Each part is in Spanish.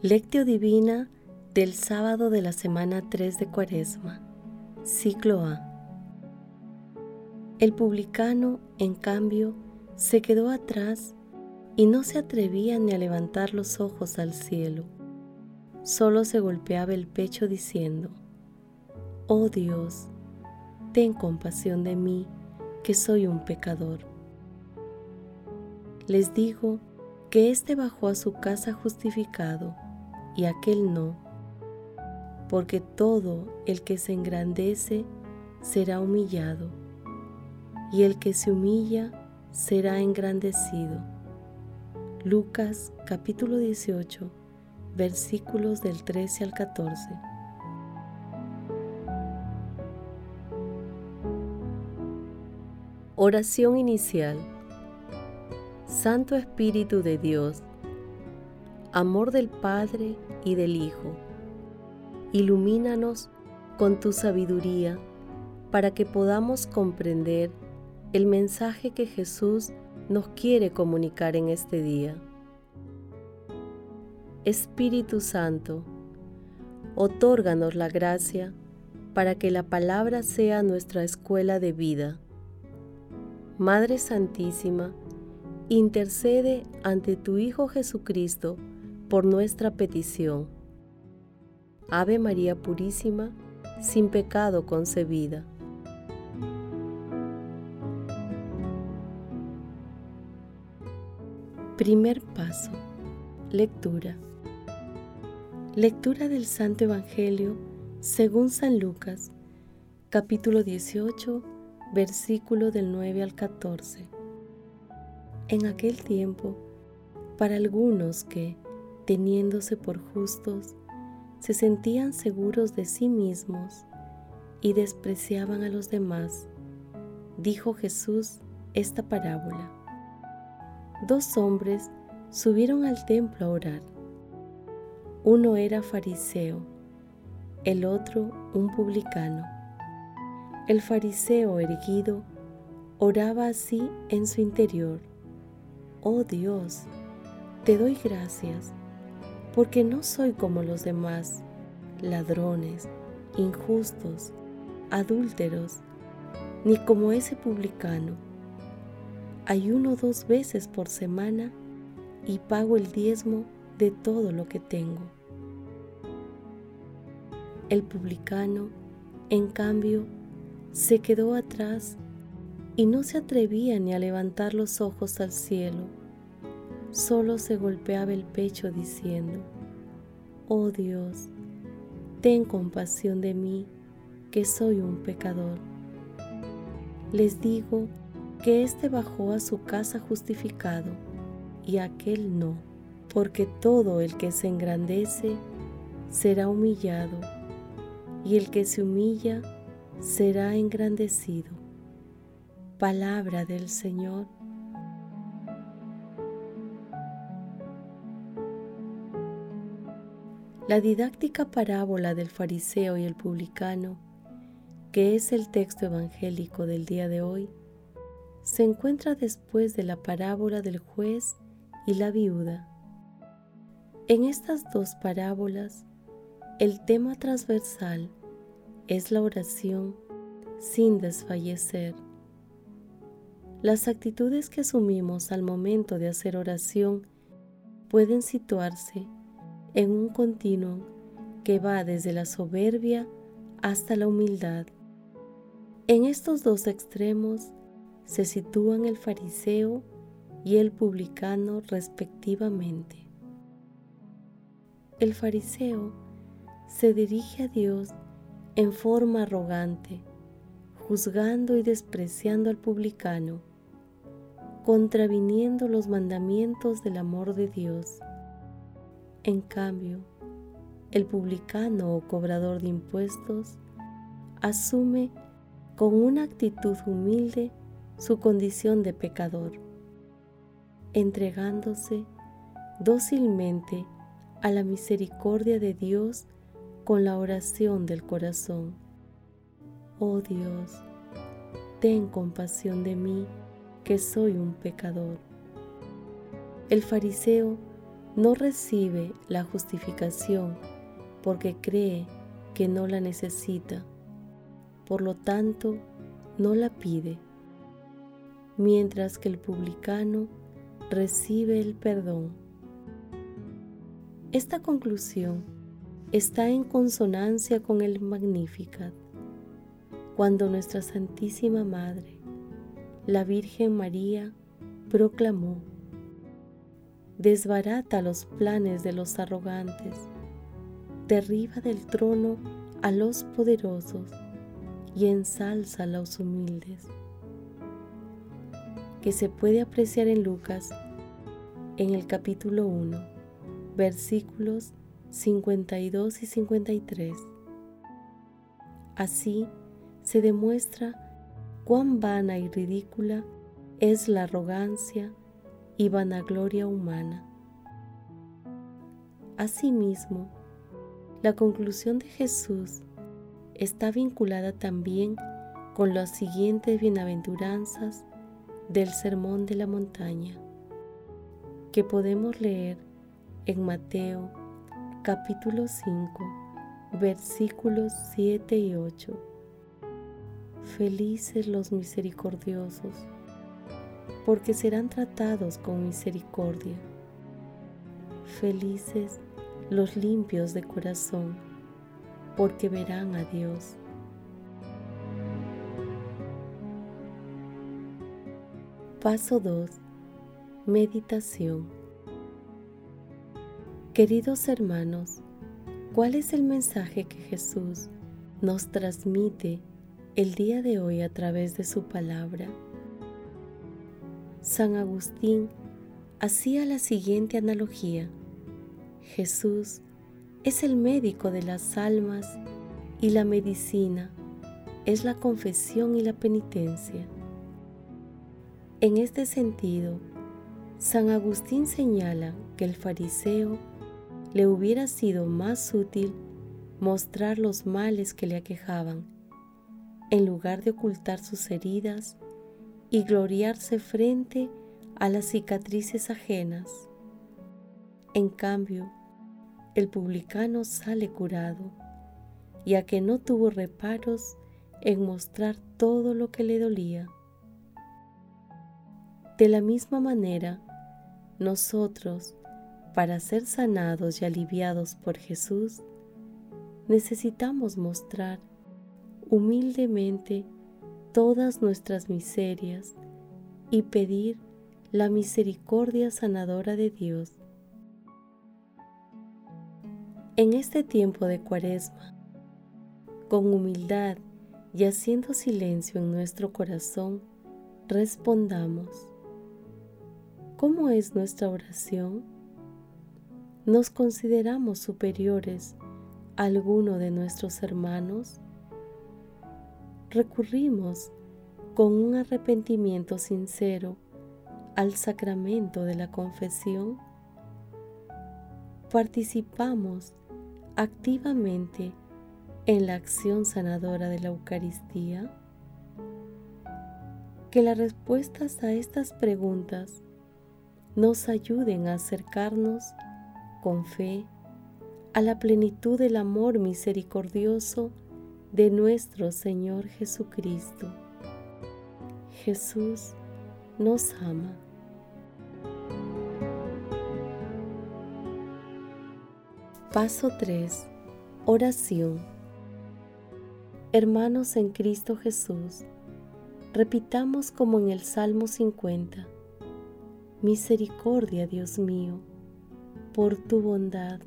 Lectio Divina del sábado de la semana 3 de Cuaresma, ciclo A. El publicano, en cambio, se quedó atrás y no se atrevía ni a levantar los ojos al cielo. Solo se golpeaba el pecho diciendo, Oh Dios, ten compasión de mí, que soy un pecador. Les digo que éste bajó a su casa justificado y aquel no, porque todo el que se engrandece será humillado, y el que se humilla será engrandecido. Lucas capítulo 18 versículos del 13 al 14. Oración inicial. Santo Espíritu de Dios, amor del Padre y del Hijo, ilumínanos con tu sabiduría para que podamos comprender el mensaje que Jesús nos quiere comunicar en este día. Espíritu Santo, otórganos la gracia para que la palabra sea nuestra escuela de vida. Madre Santísima, intercede ante tu Hijo Jesucristo por nuestra petición. Ave María Purísima, sin pecado concebida. Primer paso. Lectura. Lectura del Santo Evangelio según San Lucas, capítulo 18, versículo del 9 al 14. En aquel tiempo, para algunos que, teniéndose por justos, se sentían seguros de sí mismos y despreciaban a los demás, dijo Jesús esta parábola. Dos hombres subieron al templo a orar. Uno era fariseo, el otro un publicano. El fariseo erguido oraba así en su interior. Oh Dios, te doy gracias porque no soy como los demás, ladrones, injustos, adúlteros, ni como ese publicano. Ayuno dos veces por semana y pago el diezmo de todo lo que tengo. El publicano, en cambio, se quedó atrás y no se atrevía ni a levantar los ojos al cielo solo se golpeaba el pecho diciendo, Oh Dios, ten compasión de mí, que soy un pecador. Les digo que éste bajó a su casa justificado y aquel no, porque todo el que se engrandece será humillado, y el que se humilla será engrandecido. Palabra del Señor La didáctica parábola del fariseo y el publicano, que es el texto evangélico del día de hoy, se encuentra después de la parábola del juez y la viuda. En estas dos parábolas, el tema transversal es la oración sin desfallecer. Las actitudes que asumimos al momento de hacer oración pueden situarse en un continuo que va desde la soberbia hasta la humildad. En estos dos extremos se sitúan el fariseo y el publicano respectivamente. El fariseo se dirige a Dios en forma arrogante, juzgando y despreciando al publicano, contraviniendo los mandamientos del amor de Dios en cambio, el publicano o cobrador de impuestos asume con una actitud humilde su condición de pecador, entregándose dócilmente a la misericordia de Dios con la oración del corazón. Oh Dios, ten compasión de mí, que soy un pecador. El fariseo no recibe la justificación porque cree que no la necesita, por lo tanto no la pide, mientras que el publicano recibe el perdón. Esta conclusión está en consonancia con el Magnificat, cuando nuestra Santísima Madre, la Virgen María, proclamó, desbarata los planes de los arrogantes, derriba del trono a los poderosos y ensalza a los humildes. Que se puede apreciar en Lucas en el capítulo 1, versículos 52 y 53. Así se demuestra cuán vana y ridícula es la arrogancia y vanagloria humana. Asimismo, la conclusión de Jesús está vinculada también con las siguientes bienaventuranzas del Sermón de la Montaña, que podemos leer en Mateo capítulo 5, versículos 7 y 8. Felices los misericordiosos porque serán tratados con misericordia. Felices los limpios de corazón, porque verán a Dios. Paso 2. Meditación. Queridos hermanos, ¿cuál es el mensaje que Jesús nos transmite el día de hoy a través de su palabra? San Agustín hacía la siguiente analogía. Jesús es el médico de las almas y la medicina es la confesión y la penitencia. En este sentido, San Agustín señala que el fariseo le hubiera sido más útil mostrar los males que le aquejaban, en lugar de ocultar sus heridas y gloriarse frente a las cicatrices ajenas. En cambio, el publicano sale curado, ya que no tuvo reparos en mostrar todo lo que le dolía. De la misma manera, nosotros, para ser sanados y aliviados por Jesús, necesitamos mostrar humildemente todas nuestras miserias y pedir la misericordia sanadora de Dios. En este tiempo de cuaresma, con humildad y haciendo silencio en nuestro corazón, respondamos. ¿Cómo es nuestra oración? ¿Nos consideramos superiores a alguno de nuestros hermanos? Recurrimos con un arrepentimiento sincero al sacramento de la confesión, participamos activamente en la acción sanadora de la Eucaristía? Que las respuestas a estas preguntas nos ayuden a acercarnos con fe a la plenitud del amor misericordioso de nuestro Señor Jesucristo. Jesús nos ama. Paso 3. Oración. Hermanos en Cristo Jesús, repitamos como en el Salmo 50. Misericordia, Dios mío, por tu bondad,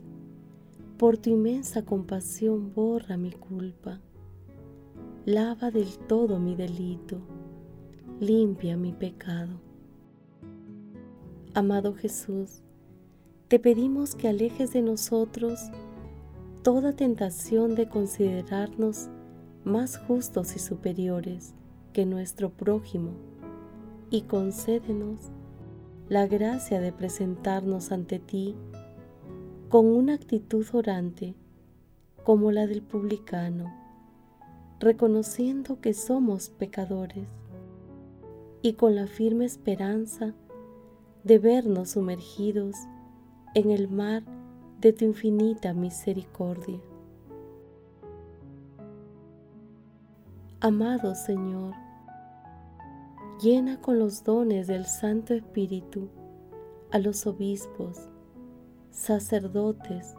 por tu inmensa compasión borra mi culpa lava del todo mi delito, limpia mi pecado. Amado Jesús, te pedimos que alejes de nosotros toda tentación de considerarnos más justos y superiores que nuestro prójimo y concédenos la gracia de presentarnos ante ti con una actitud orante como la del publicano reconociendo que somos pecadores y con la firme esperanza de vernos sumergidos en el mar de tu infinita misericordia. Amado Señor, llena con los dones del Santo Espíritu a los obispos, sacerdotes,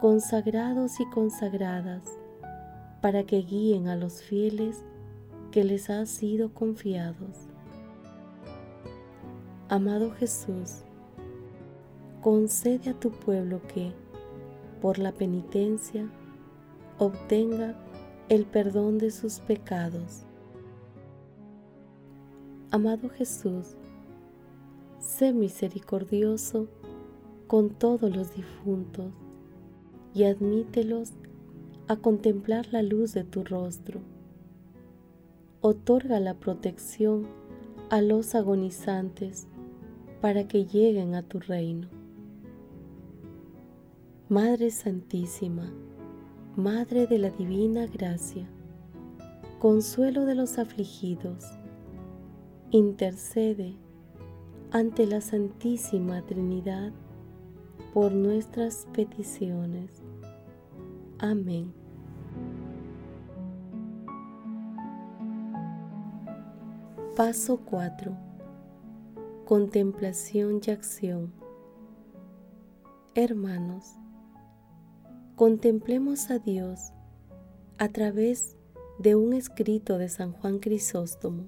consagrados y consagradas, para que guíen a los fieles que les ha sido confiados. Amado Jesús, concede a tu pueblo que, por la penitencia, obtenga el perdón de sus pecados. Amado Jesús, sé misericordioso con todos los difuntos y admítelos a contemplar la luz de tu rostro. Otorga la protección a los agonizantes para que lleguen a tu reino. Madre Santísima, Madre de la Divina Gracia, consuelo de los afligidos, intercede ante la Santísima Trinidad por nuestras peticiones. Amén. Paso 4. Contemplación y acción. Hermanos, contemplemos a Dios a través de un escrito de San Juan Crisóstomo.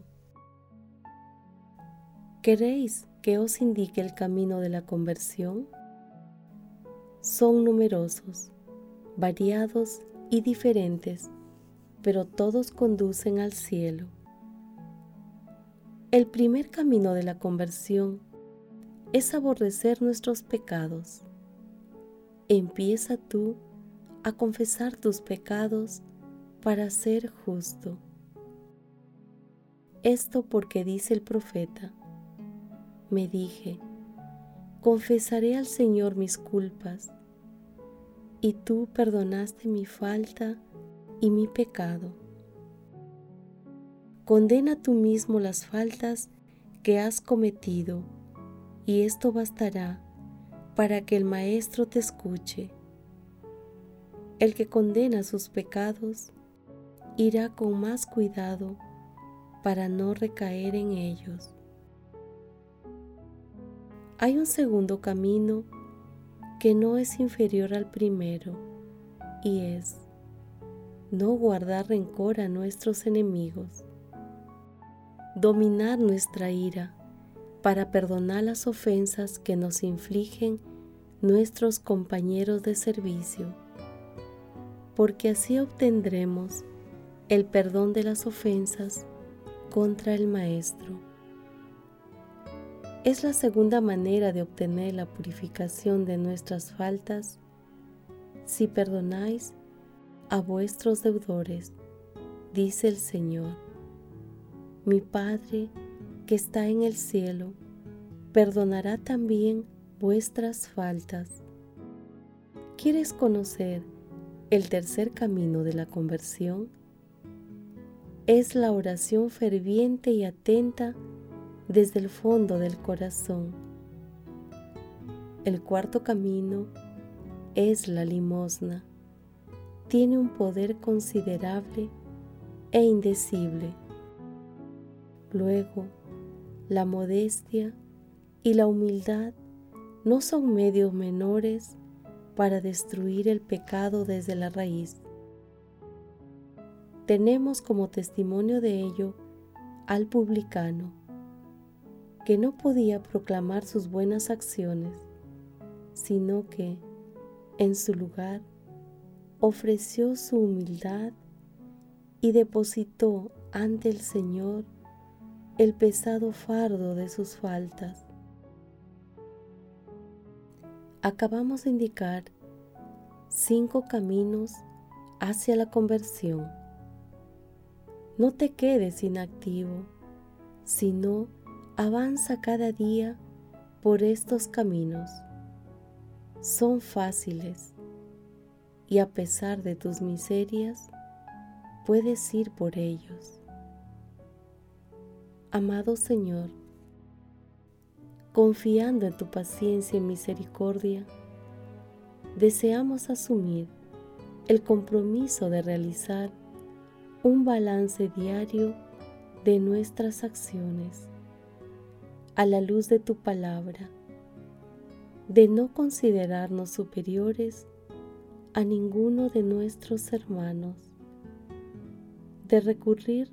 ¿Queréis que os indique el camino de la conversión? Son numerosos variados y diferentes, pero todos conducen al cielo. El primer camino de la conversión es aborrecer nuestros pecados. Empieza tú a confesar tus pecados para ser justo. Esto porque dice el profeta, me dije, confesaré al Señor mis culpas y tú perdonaste mi falta y mi pecado. Condena tú mismo las faltas que has cometido, y esto bastará para que el Maestro te escuche. El que condena sus pecados irá con más cuidado para no recaer en ellos. Hay un segundo camino que no es inferior al primero, y es no guardar rencor a nuestros enemigos, dominar nuestra ira para perdonar las ofensas que nos infligen nuestros compañeros de servicio, porque así obtendremos el perdón de las ofensas contra el Maestro. Es la segunda manera de obtener la purificación de nuestras faltas si perdonáis a vuestros deudores, dice el Señor. Mi Padre que está en el cielo, perdonará también vuestras faltas. ¿Quieres conocer el tercer camino de la conversión? Es la oración ferviente y atenta desde el fondo del corazón. El cuarto camino es la limosna. Tiene un poder considerable e indecible. Luego, la modestia y la humildad no son medios menores para destruir el pecado desde la raíz. Tenemos como testimonio de ello al publicano, que no podía proclamar sus buenas acciones, sino que, en su lugar, ofreció su humildad y depositó ante el Señor el pesado fardo de sus faltas. Acabamos de indicar cinco caminos hacia la conversión. No te quedes inactivo, sino Avanza cada día por estos caminos. Son fáciles y a pesar de tus miserias, puedes ir por ellos. Amado Señor, confiando en tu paciencia y misericordia, deseamos asumir el compromiso de realizar un balance diario de nuestras acciones a la luz de tu palabra, de no considerarnos superiores a ninguno de nuestros hermanos, de recurrir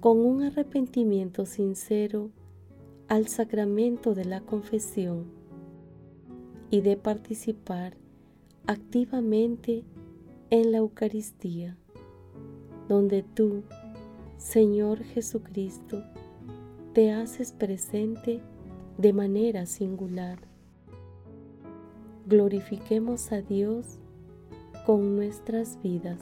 con un arrepentimiento sincero al sacramento de la confesión y de participar activamente en la Eucaristía, donde tú, Señor Jesucristo, te haces presente de manera singular. Glorifiquemos a Dios con nuestras vidas.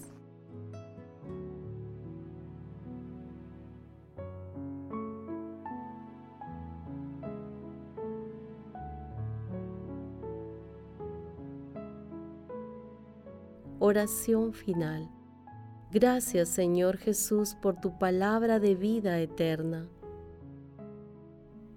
Oración final. Gracias Señor Jesús por tu palabra de vida eterna.